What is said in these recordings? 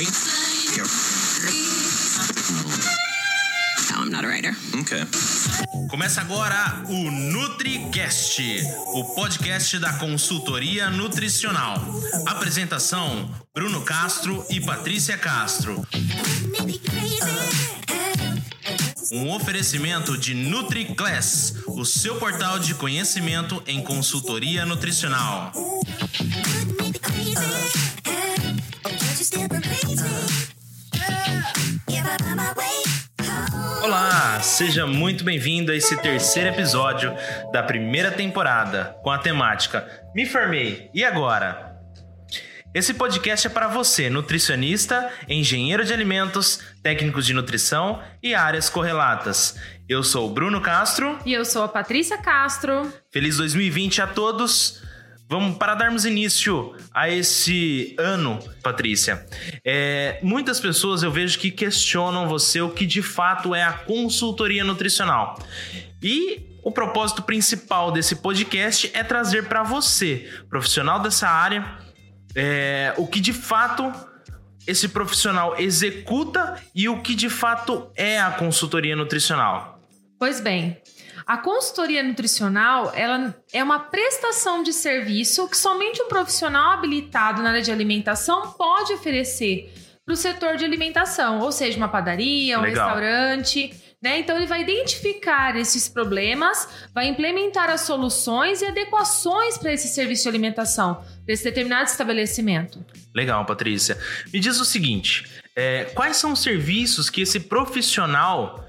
No, I'm not a writer. Okay. Começa agora o NutriCast, o podcast da consultoria nutricional. Apresentação: Bruno Castro e Patrícia Castro. Um oferecimento de NutriClass, o seu portal de conhecimento em consultoria nutricional. Olá, seja muito bem-vindo a esse terceiro episódio da primeira temporada com a temática Me Formei, e agora? Esse podcast é para você, nutricionista, engenheiro de alimentos, técnicos de nutrição e áreas correlatas. Eu sou o Bruno Castro. E eu sou a Patrícia Castro. Feliz 2020 a todos. Vamos para darmos início a esse ano, Patrícia. É, muitas pessoas eu vejo que questionam você o que de fato é a consultoria nutricional. E o propósito principal desse podcast é trazer para você, profissional dessa área, é, o que de fato esse profissional executa e o que de fato é a consultoria nutricional. Pois bem, a consultoria nutricional ela é uma prestação de serviço que somente um profissional habilitado na área de alimentação pode oferecer para o setor de alimentação, ou seja, uma padaria, um Legal. restaurante. Né? Então, ele vai identificar esses problemas, vai implementar as soluções e adequações para esse serviço de alimentação, para esse determinado estabelecimento. Legal, Patrícia. Me diz o seguinte: é, quais são os serviços que esse profissional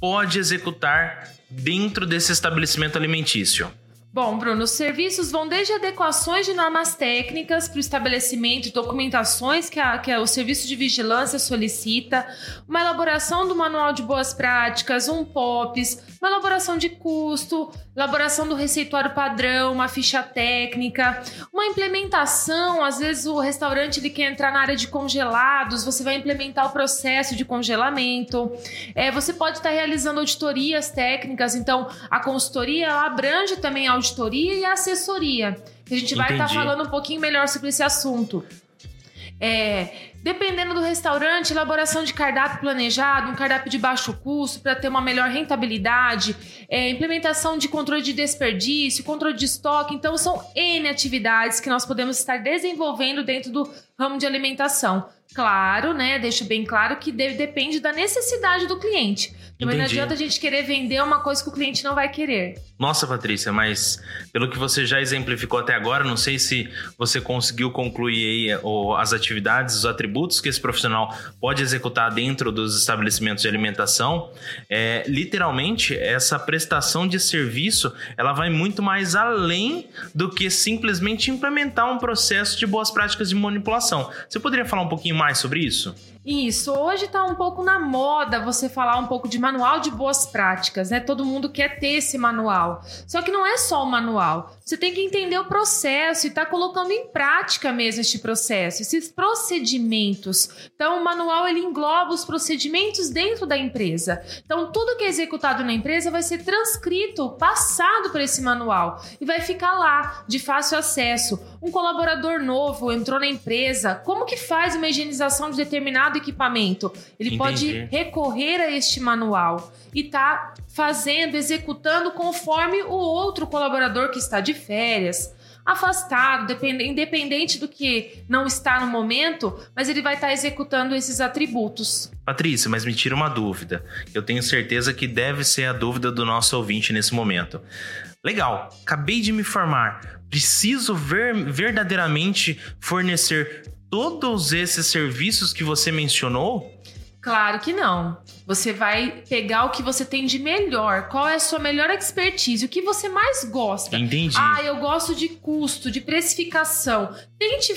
pode executar dentro desse estabelecimento alimentício? Bom, Bruno, os serviços vão desde adequações de normas técnicas para o estabelecimento, documentações que, a, que o serviço de vigilância solicita, uma elaboração do manual de boas práticas, um POPs, uma elaboração de custo, elaboração do receituário padrão, uma ficha técnica, uma implementação. Às vezes o restaurante ele quer entrar na área de congelados, você vai implementar o processo de congelamento. É, você pode estar realizando auditorias técnicas, então a consultoria ela abrange também a auditoria e a assessoria. A gente vai estar Entendi. falando um pouquinho melhor sobre esse assunto. É, dependendo do restaurante, elaboração de cardápio planejado, um cardápio de baixo custo para ter uma melhor rentabilidade, é, implementação de controle de desperdício, controle de estoque. Então, são N atividades que nós podemos estar desenvolvendo dentro do ramo de alimentação. Claro, né? Deixo bem claro que de- depende da necessidade do cliente. Também não adianta a gente querer vender uma coisa que o cliente não vai querer. Nossa, Patrícia, mas pelo que você já exemplificou até agora, não sei se você conseguiu concluir aí o- as atividades, os atributos que esse profissional pode executar dentro dos estabelecimentos de alimentação. É, literalmente, essa prestação de serviço ela vai muito mais além do que simplesmente implementar um processo de boas práticas de manipulação. Você poderia falar um pouquinho mais sobre isso? Isso, hoje tá um pouco na moda você falar um pouco de manual de boas práticas, né? Todo mundo quer ter esse manual. Só que não é só o manual. Você tem que entender o processo e tá colocando em prática mesmo este processo, esses procedimentos. Então, o manual ele engloba os procedimentos dentro da empresa. Então, tudo que é executado na empresa vai ser transcrito, passado por esse manual e vai ficar lá de fácil acesso. Um colaborador novo entrou na empresa, como que faz uma higienização de determinado equipamento? Ele Entendi. pode recorrer a este manual e tá fazendo, executando conforme o outro colaborador que está de férias, afastado, depende- independente do que não está no momento, mas ele vai estar executando esses atributos. Patrícia, mas me tira uma dúvida. Eu tenho certeza que deve ser a dúvida do nosso ouvinte nesse momento. Legal, acabei de me formar. Preciso ver, verdadeiramente fornecer todos esses serviços que você mencionou? Claro que não. Você vai pegar o que você tem de melhor. Qual é a sua melhor expertise? O que você mais gosta? Entendi. Ah, eu gosto de custo, de precificação. Tente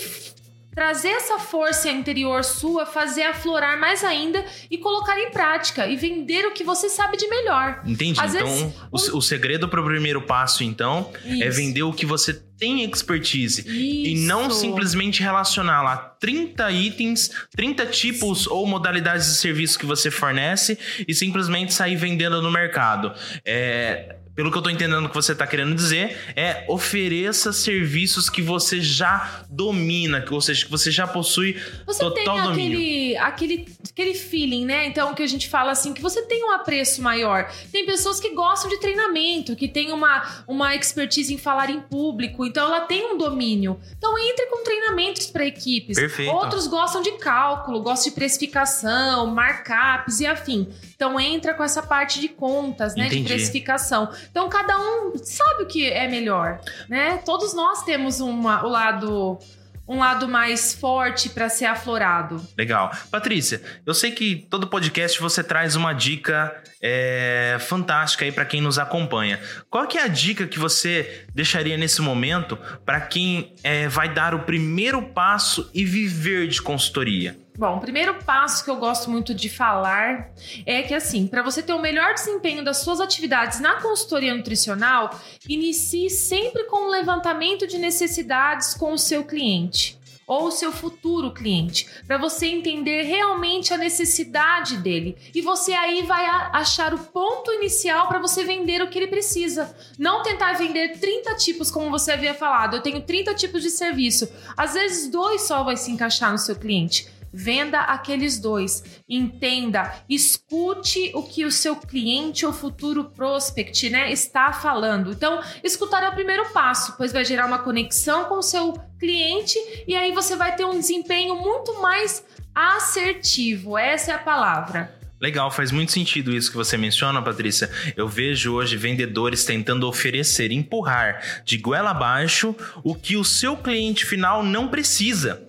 trazer essa força interior sua, fazer aflorar mais ainda e colocar em prática e vender o que você sabe de melhor. Entendi. Às então, vezes, o o, segredo para o primeiro passo, então, é Isso. vender o que você tem expertise. E não Isso. simplesmente relacionar lá 30 itens, 30 tipos ou modalidades de serviço que você fornece e simplesmente sair vendendo no mercado. É, pelo que eu tô entendendo que você tá querendo dizer, é ofereça serviços que você já domina, ou seja, que você já possui Você total tem domínio. aquele, aquele, aquele feeling, né? Então, que a gente fala assim, que você tem um apreço maior. Tem pessoas que gostam de treinamento, que tem uma, uma expertise em falar em público, então ela tem um domínio. Então, entre com treinamentos para equipes. Perfeito. Outros gostam de cálculo, gostam de precificação, markups e afim. Então, entra com essa parte de contas, né? Entendi. De precificação. Então, cada um sabe o que é melhor, né? Todos nós temos uma, o lado um lado mais forte para ser aflorado. Legal. Patrícia, eu sei que todo podcast você traz uma dica é, fantástica aí para quem nos acompanha. Qual que é a dica que você deixaria nesse momento para quem é, vai dar o primeiro passo e viver de consultoria? Bom, o primeiro passo que eu gosto muito de falar é que, assim, para você ter o melhor desempenho das suas atividades na consultoria nutricional, inicie sempre com um levantamento de necessidades com o seu cliente ou o seu futuro cliente, para você entender realmente a necessidade dele. E você aí vai achar o ponto inicial para você vender o que ele precisa. Não tentar vender 30 tipos, como você havia falado. Eu tenho 30 tipos de serviço. Às vezes, dois só vai se encaixar no seu cliente. Venda aqueles dois. Entenda, escute o que o seu cliente ou futuro prospect né, está falando. Então, escutar é o primeiro passo, pois vai gerar uma conexão com o seu cliente e aí você vai ter um desempenho muito mais assertivo. Essa é a palavra. Legal, faz muito sentido isso que você menciona, Patrícia. Eu vejo hoje vendedores tentando oferecer, empurrar de goela abaixo o que o seu cliente final não precisa.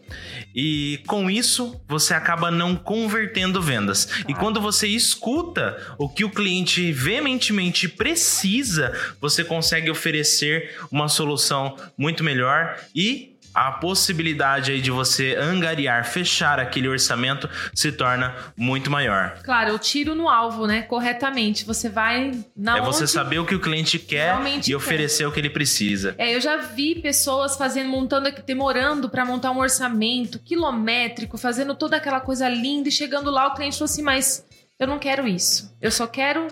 E com isso, você acaba não convertendo vendas. E quando você escuta o que o cliente veementemente precisa, você consegue oferecer uma solução muito melhor e a possibilidade aí de você angariar, fechar aquele orçamento se torna muito maior. Claro, eu tiro no alvo, né? Corretamente. Você vai na é você saber o que o cliente quer e quer. oferecer o que ele precisa. É, eu já vi pessoas fazendo, montando, demorando para montar um orçamento quilométrico, fazendo toda aquela coisa linda e chegando lá o cliente falou assim: "Mas eu não quero isso. Eu só quero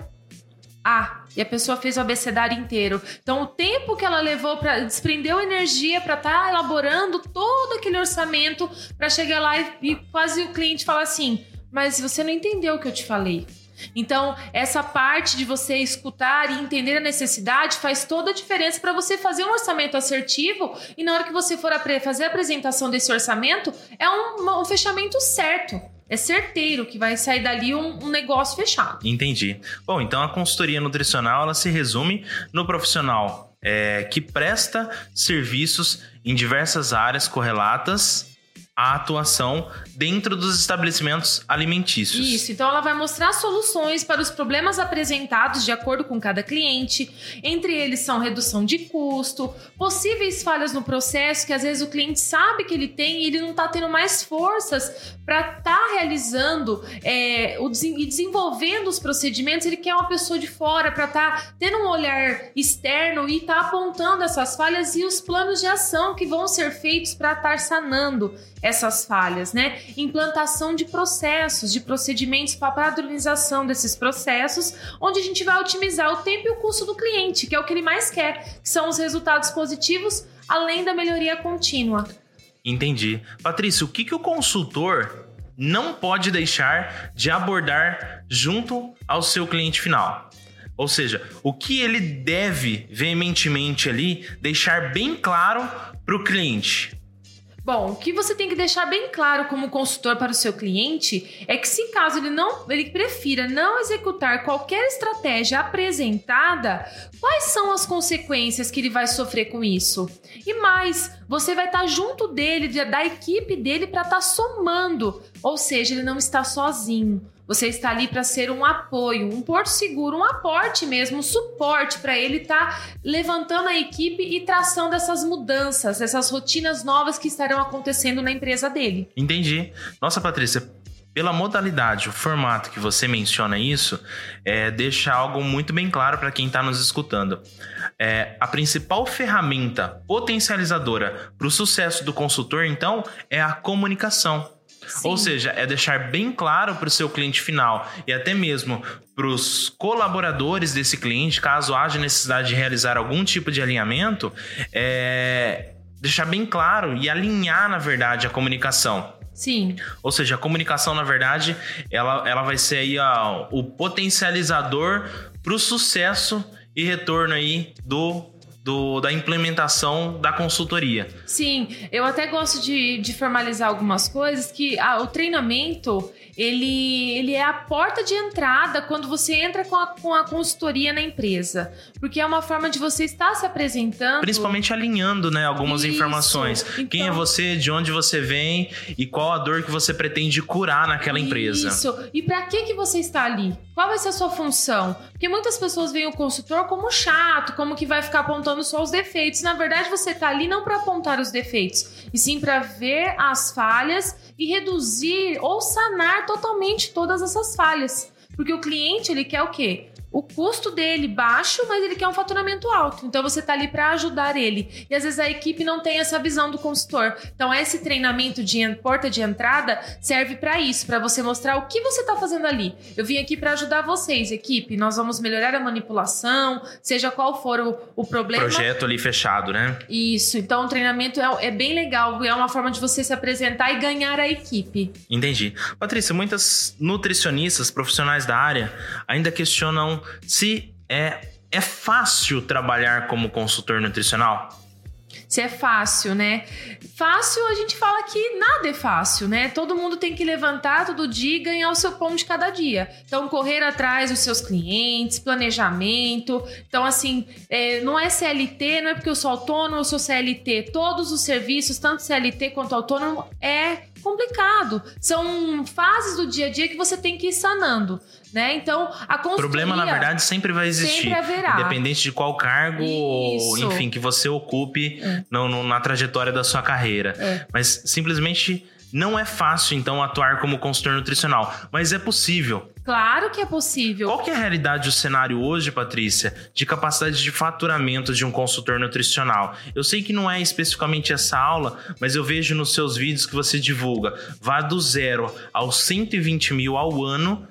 A". E a pessoa fez o abecedário inteiro. Então, o tempo que ela levou para desprendeu energia para estar elaborando todo aquele orçamento para chegar lá e, e quase o cliente fala assim: "Mas você não entendeu o que eu te falei". Então, essa parte de você escutar e entender a necessidade faz toda a diferença para você fazer um orçamento assertivo e na hora que você for fazer a apresentação desse orçamento, é um, um fechamento certo. É certeiro que vai sair dali um, um negócio fechado. Entendi. Bom, então a consultoria nutricional ela se resume no profissional é, que presta serviços em diversas áreas correlatas à atuação dentro dos estabelecimentos alimentícios. Isso, então ela vai mostrar soluções para os problemas apresentados de acordo com cada cliente. Entre eles são redução de custo, possíveis falhas no processo que às vezes o cliente sabe que ele tem e ele não está tendo mais forças para estar realizando é, o, e desenvolvendo os procedimentos. Ele quer uma pessoa de fora para estar tendo um olhar externo e estar apontando essas falhas e os planos de ação que vão ser feitos para estar sanando essas falhas, né? Implantação de processos, de procedimentos para padronização desses processos, onde a gente vai otimizar o tempo e o custo do cliente, que é o que ele mais quer, que são os resultados positivos, além da melhoria contínua. Entendi. Patrícia, o que, que o consultor não pode deixar de abordar junto ao seu cliente final? Ou seja, o que ele deve veementemente ali deixar bem claro para o cliente? Bom, o que você tem que deixar bem claro como consultor para o seu cliente é que se caso ele não, ele prefira não executar qualquer estratégia apresentada, quais são as consequências que ele vai sofrer com isso? E mais, você vai estar junto dele, de- da equipe dele para estar somando, ou seja, ele não está sozinho. Você está ali para ser um apoio, um porto seguro, um aporte mesmo, um suporte para ele estar levantando a equipe e traçando essas mudanças, essas rotinas novas que estarão acontecendo na empresa dele. Entendi. Nossa, Patrícia, pela modalidade, o formato que você menciona isso, é, deixa algo muito bem claro para quem está nos escutando. É, a principal ferramenta potencializadora para o sucesso do consultor, então, é a comunicação. Sim. Ou seja, é deixar bem claro para o seu cliente final e até mesmo para os colaboradores desse cliente, caso haja necessidade de realizar algum tipo de alinhamento, é deixar bem claro e alinhar, na verdade, a comunicação. Sim. Ou seja, a comunicação, na verdade, ela, ela vai ser aí ó, o potencializador para o sucesso e retorno aí do do, da implementação da consultoria. Sim, eu até gosto de, de formalizar algumas coisas que ah, o treinamento ele, ele é a porta de entrada quando você entra com a, com a consultoria na empresa. Porque é uma forma de você estar se apresentando. Principalmente alinhando né, algumas Isso. informações. Então, Quem é então você, de onde você vem e qual a dor que você pretende curar naquela empresa. Isso. E para que, que você está ali? Qual vai ser a sua função? Porque muitas pessoas veem o consultor como chato, como que vai ficar apontando só os defeitos. Na verdade, você está ali não para apontar os defeitos, e sim para ver as falhas e reduzir ou sanar totalmente todas essas falhas. Porque o cliente, ele quer o quê? O custo dele baixo, mas ele quer um faturamento alto. Então você está ali para ajudar ele. E às vezes a equipe não tem essa visão do consultor. Então esse treinamento de porta de entrada serve para isso, para você mostrar o que você está fazendo ali. Eu vim aqui para ajudar vocês, equipe. Nós vamos melhorar a manipulação, seja qual for o, o problema. Projeto ali fechado, né? Isso. Então o treinamento é, é bem legal. É uma forma de você se apresentar e ganhar a equipe. Entendi. Patrícia, muitas nutricionistas, profissionais da área, ainda questionam se é, é fácil trabalhar como consultor nutricional? Se é fácil, né? Fácil, a gente fala que nada é fácil, né? Todo mundo tem que levantar todo dia e ganhar o seu pão de cada dia. Então, correr atrás dos seus clientes, planejamento. Então, assim, é, não é CLT, não é porque eu sou autônomo, eu sou CLT. Todos os serviços, tanto CLT quanto autônomo, é complicado. São fases do dia a dia que você tem que ir sanando. Né? Então, a consultoria... Problema, na verdade, sempre vai existir. Sempre haverá. Independente de qual cargo, ou, enfim, que você ocupe é. no, no, na trajetória da sua carreira. É. Mas, simplesmente, não é fácil, então, atuar como consultor nutricional. Mas é possível. Claro que é possível. Qual que é a realidade do cenário hoje, Patrícia, de capacidade de faturamento de um consultor nutricional? Eu sei que não é especificamente essa aula, mas eu vejo nos seus vídeos que você divulga. Vá do zero aos 120 mil ao ano,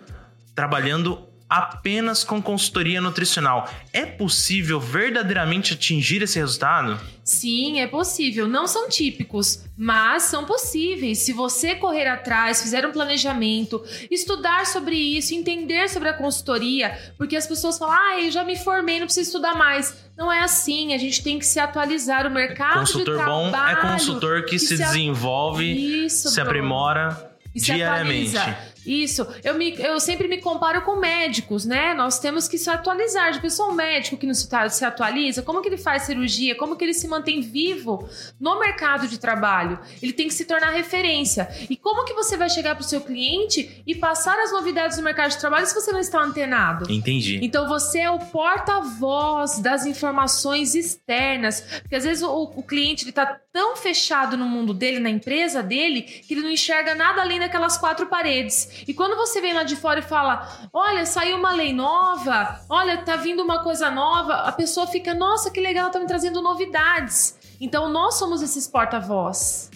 trabalhando apenas com consultoria nutricional. É possível verdadeiramente atingir esse resultado? Sim, é possível. Não são típicos, mas são possíveis. Se você correr atrás, fizer um planejamento, estudar sobre isso, entender sobre a consultoria, porque as pessoas falam, ah, eu já me formei, não preciso estudar mais. Não é assim, a gente tem que se atualizar. O mercado consultor de trabalho... bom é consultor que, que se, se, desenvolve, isso, se aprimora diariamente. Se isso, eu, me, eu sempre me comparo com médicos, né? Nós temos que se atualizar. De pessoa, um médico que não se, se atualiza, como que ele faz cirurgia, como que ele se mantém vivo no mercado de trabalho? Ele tem que se tornar referência. E como que você vai chegar para o seu cliente e passar as novidades do mercado de trabalho se você não está antenado? Entendi. Então você é o porta-voz das informações externas, porque às vezes o, o cliente está tão fechado no mundo dele, na empresa dele, que ele não enxerga nada além daquelas quatro paredes. E quando você vem lá de fora e fala: Olha, saiu uma lei nova, olha, tá vindo uma coisa nova, a pessoa fica: Nossa, que legal, tá me trazendo novidades. Então nós somos esses porta-voz.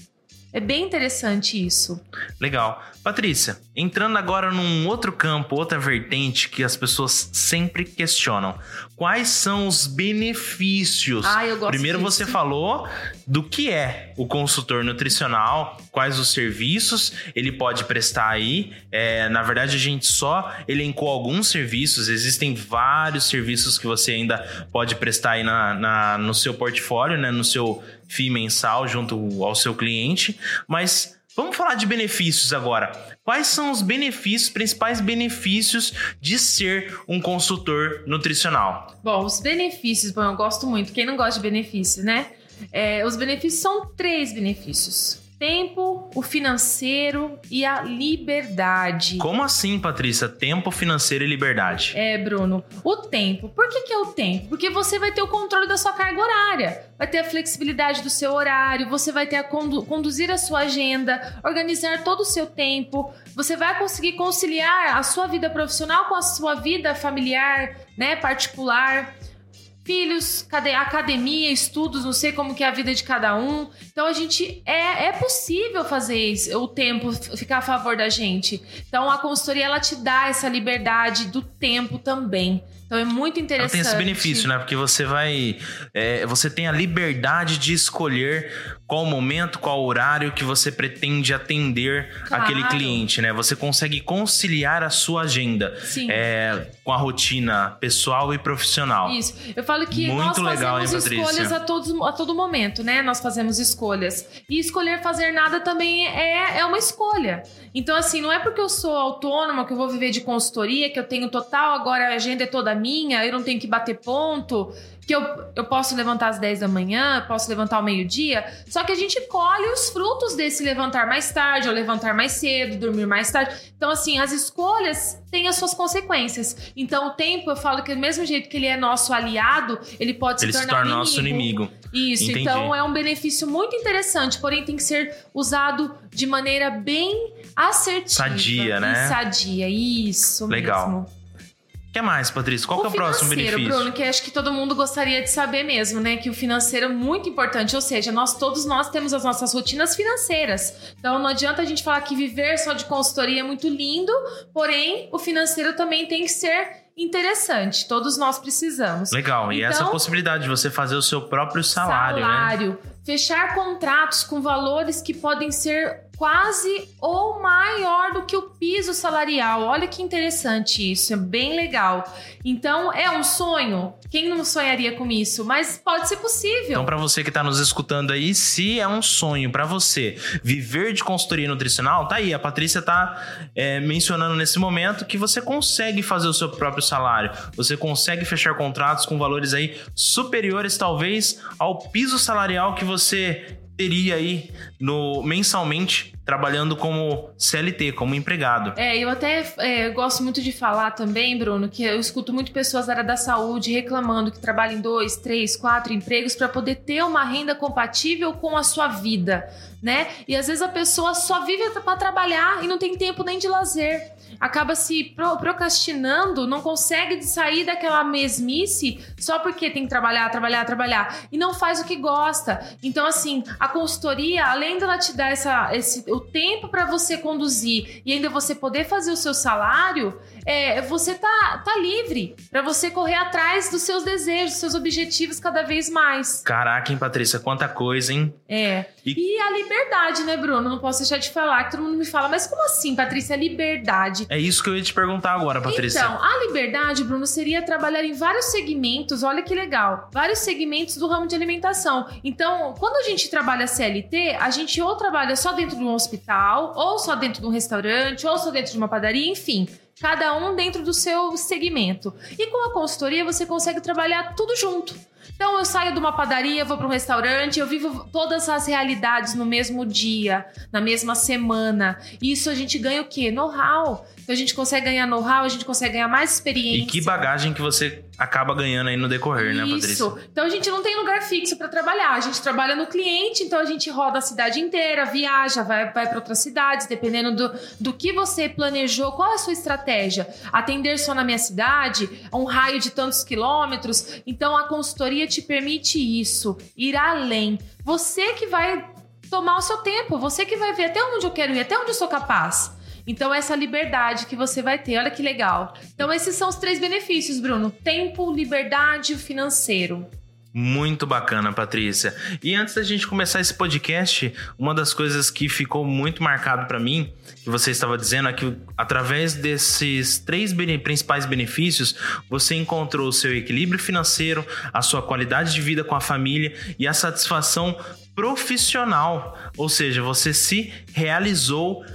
É bem interessante isso. Legal. Patrícia, entrando agora num outro campo, outra vertente que as pessoas sempre questionam. Quais são os benefícios? Ah, eu gosto Primeiro disso. você falou do que é o consultor nutricional, quais os serviços ele pode prestar aí. É, na verdade, a gente só elencou alguns serviços, existem vários serviços que você ainda pode prestar aí na, na no seu portfólio, né? No seu FII mensal junto ao seu cliente, mas Vamos falar de benefícios agora. Quais são os benefícios, principais benefícios de ser um consultor nutricional? Bom, os benefícios, bom, eu gosto muito. Quem não gosta de benefícios, né? É, os benefícios são três benefícios tempo, o financeiro e a liberdade. Como assim, Patrícia? Tempo, financeiro e liberdade? É, Bruno. O tempo. Por que, que é o tempo? Porque você vai ter o controle da sua carga horária, vai ter a flexibilidade do seu horário, você vai ter a condu conduzir a sua agenda, organizar todo o seu tempo. Você vai conseguir conciliar a sua vida profissional com a sua vida familiar, né, particular filhos, cade- academia, estudos, não sei como que é a vida de cada um. Então a gente é, é possível fazer isso, o tempo ficar a favor da gente. Então a consultoria ela te dá essa liberdade do tempo também. Então é muito Ela interessante. tem esse benefício, né? Porque você vai. é, você tem a liberdade de escolher qual momento, qual horário que você pretende atender Claro. aquele cliente, né? Você consegue conciliar a sua agenda é, com a rotina pessoal e profissional. Isso. Eu falo que Muito nós legal, fazemos hein, escolhas a, todos, a todo momento, né? Nós fazemos escolhas. E escolher fazer nada também é, é uma escolha. Então, assim, não é porque eu sou autônoma, que eu vou viver de consultoria, que eu tenho total, agora a agenda é toda minha, eu não tenho que bater ponto, que eu, eu posso levantar às 10 da manhã, posso levantar ao meio-dia. Só que a gente colhe os frutos desse levantar mais tarde, ou levantar mais cedo, dormir mais tarde. Então, assim, as escolhas têm as suas consequências. Então, o tempo, eu falo que do mesmo jeito que ele é nosso aliado, ele pode Ele se se tornar torna nosso inimigo. Isso, Entendi. então é um benefício muito interessante, porém tem que ser usado de maneira bem assertiva. Sadia, né? Sadia, isso Legal. mesmo. O que mais, Patrícia? Qual que é o próximo benefício? Bruno, que acho que todo mundo gostaria de saber mesmo, né? Que o financeiro é muito importante, ou seja, nós todos nós temos as nossas rotinas financeiras. Então não adianta a gente falar que viver só de consultoria é muito lindo, porém o financeiro também tem que ser interessante. Todos nós precisamos. Legal. e essa Então- possibilidade de você fazer o seu próprio salário, né? Fechar contratos com valores que podem ser quase ou maior do que o piso salarial. Olha que interessante isso, é bem legal. Então, é um sonho? Quem não sonharia com isso? Mas pode ser possível. Então, pra você que tá nos escutando aí, se é um sonho pra você viver de consultoria nutricional, tá aí. A Patrícia tá é, mencionando nesse momento que você consegue fazer o seu próprio salário. Você consegue fechar contratos com valores aí superiores, talvez, ao piso salarial que você teria aí no mensalmente trabalhando como CLT, como empregado. É, eu até é, gosto muito de falar também, Bruno, que eu escuto muito pessoas da área da saúde reclamando que trabalham dois, três, quatro empregos para poder ter uma renda compatível com a sua vida, né? E às vezes a pessoa só vive para trabalhar e não tem tempo nem de lazer. Acaba se pro- procrastinando, não consegue sair daquela mesmice só porque tem que trabalhar, trabalhar, trabalhar e não faz o que gosta. Então, assim, a consultoria, além dela te dar essa, esse, o tempo para você conduzir e ainda você poder fazer o seu salário, é, você tá, tá livre para você correr atrás dos seus desejos, dos seus objetivos cada vez mais. Caraca, hein, Patrícia? Quanta coisa, hein? É. E- E, a liberdade, né, Bruno? Não posso deixar de falar, que todo mundo me fala, mas como assim, Patrícia, liberdade? É isso que eu ia te perguntar agora, Patrícia. Então, a liberdade, Bruno, seria trabalhar em vários segmentos, olha que legal, vários segmentos do ramo de alimentação. Então, quando a gente trabalha CLT, a gente ou trabalha só dentro de um hospital, ou só dentro de um restaurante, ou só dentro de uma padaria, enfim. Cada um dentro do seu segmento. E com a consultoria, você consegue trabalhar tudo junto. Então eu saio de uma padaria, vou para um restaurante, eu vivo todas as realidades no mesmo dia, na mesma semana. Isso a gente ganha o quê? Know-how. Então a gente consegue ganhar know-how, a gente consegue ganhar mais experiência. E que bagagem que você acaba ganhando aí no decorrer, né, Patrícia? Isso. Então a gente não tem lugar fixo para trabalhar. A gente trabalha no cliente, então a gente roda a cidade inteira, viaja, vai, vai para outras cidades, dependendo do, do que você planejou, qual é a sua estratégia? Atender só na minha cidade, a um raio de tantos quilômetros. Então a consultoria te permite isso, ir além. Você que vai tomar o seu tempo, você que vai ver até onde eu quero ir, até onde eu sou capaz. Então, essa liberdade que você vai ter, olha que legal. Então, esses são os três benefícios, Bruno: tempo, liberdade e financeiro. Muito bacana, Patrícia. E antes da gente começar esse podcast, uma das coisas que ficou muito marcado para mim, que você estava dizendo, é que através desses três principais benefícios, você encontrou o seu equilíbrio financeiro, a sua qualidade de vida com a família e a satisfação profissional. Ou seja, você se realizou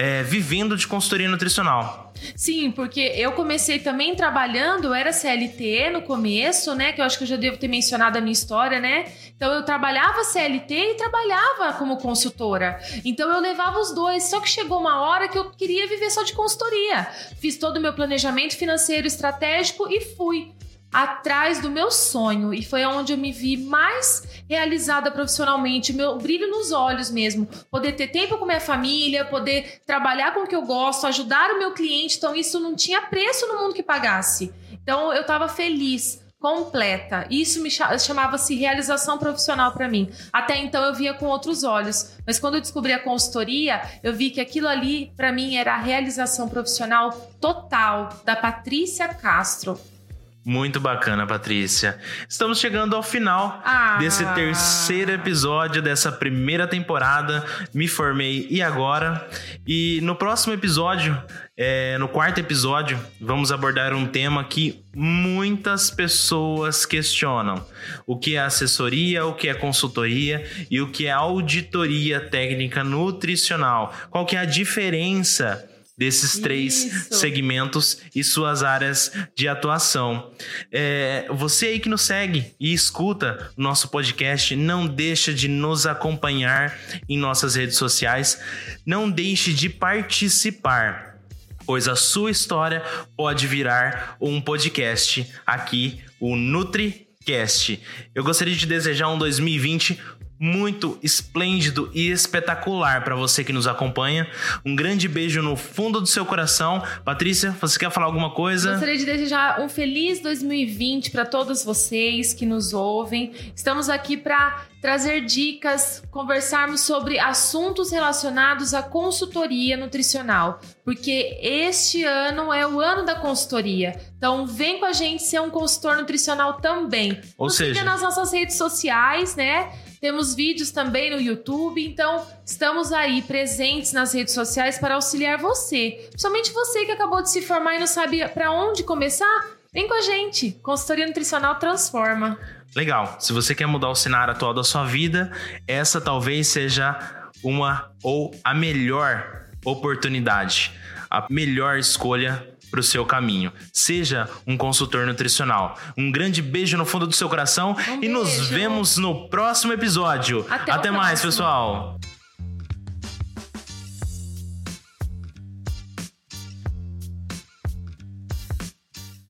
é, vivendo de consultoria nutricional. Sim, porque eu comecei também trabalhando, era CLT no começo, né? Que eu acho que eu já devo ter mencionado a minha história, né? Então eu trabalhava CLT e trabalhava como consultora. Então eu levava os dois, só que chegou uma hora que eu queria viver só de consultoria. Fiz todo o meu planejamento financeiro estratégico e fui atrás do meu sonho e foi onde eu me vi mais realizada profissionalmente, meu brilho nos olhos mesmo, poder ter tempo com minha família, poder trabalhar com o que eu gosto, ajudar o meu cliente, então isso não tinha preço no mundo que pagasse. Então eu tava feliz completa. Isso me chamava-se realização profissional para mim. Até então eu via com outros olhos, mas quando eu descobri a consultoria, eu vi que aquilo ali para mim era a realização profissional total da Patrícia Castro. Muito bacana, Patrícia. Estamos chegando ao final ah. desse terceiro episódio dessa primeira temporada. Me formei e agora? E no próximo episódio, é, no quarto episódio, vamos abordar um tema que muitas pessoas questionam: o que é assessoria, o que é consultoria e o que é auditoria técnica nutricional. Qual que é a diferença? Desses três Isso. segmentos e suas áreas de atuação. É, você aí que nos segue e escuta o nosso podcast, não deixa de nos acompanhar em nossas redes sociais, não deixe de participar, pois a sua história pode virar um podcast aqui, o NutriCast. Eu gostaria de desejar um 2020 muito esplêndido e espetacular para você que nos acompanha. Um grande beijo no fundo do seu coração. Patrícia, você quer falar alguma coisa? Gostaria de desejar um feliz 2020 para todos vocês que nos ouvem. Estamos aqui para trazer dicas, conversarmos sobre assuntos relacionados à consultoria nutricional, porque este ano é o ano da consultoria. Então, vem com a gente ser um consultor nutricional também. Ou Nos seja, siga nas nossas redes sociais, né? Temos vídeos também no YouTube, então estamos aí presentes nas redes sociais para auxiliar você. Principalmente você que acabou de se formar e não sabe para onde começar, vem com a gente. Consultoria Nutricional transforma. Legal. Se você quer mudar o cenário atual da sua vida, essa talvez seja uma ou a melhor oportunidade, a melhor escolha para o seu caminho. Seja um consultor nutricional. Um grande beijo no fundo do seu coração um e beijo. nos vemos no próximo episódio. Até, Até mais, pessoal.